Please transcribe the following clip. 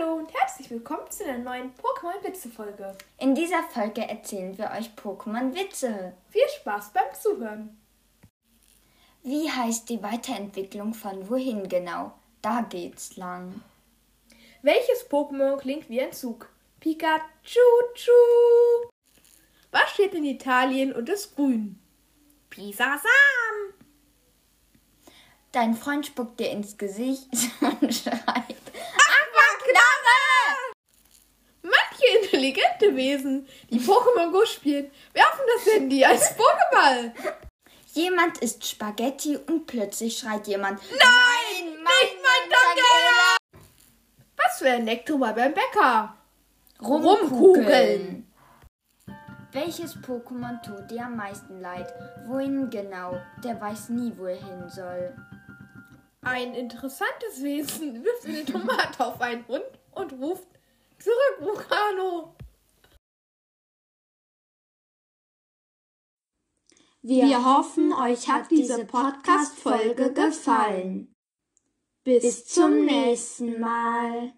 Hallo und herzlich willkommen zu der neuen Pokémon-Witze-Folge. In dieser Folge erzählen wir euch Pokémon-Witze. Viel Spaß beim Zuhören. Wie heißt die Weiterentwicklung von wohin genau? Da geht's lang. Welches Pokémon klingt wie ein Zug? Pikachu! Was steht in Italien und ist grün? Pisasam! Dein Freund spuckt dir ins Gesicht und intelligente Wesen, die Pokémon Go spielen, werfen das Handy als Pokéball. Jemand isst Spaghetti und plötzlich schreit jemand. Nein, nicht mein Tangela! Was für ein Nektar beim Bäcker? Rumkugeln. Welches Pokémon tut dir am meisten leid? Wohin genau? Der weiß nie, wo er hin soll. Ein interessantes Wesen wirft eine Tomate auf einen Hund und ruft zurück, Vulcano. Wir hoffen, euch hat diese Podcast-Folge gefallen. Bis zum nächsten Mal.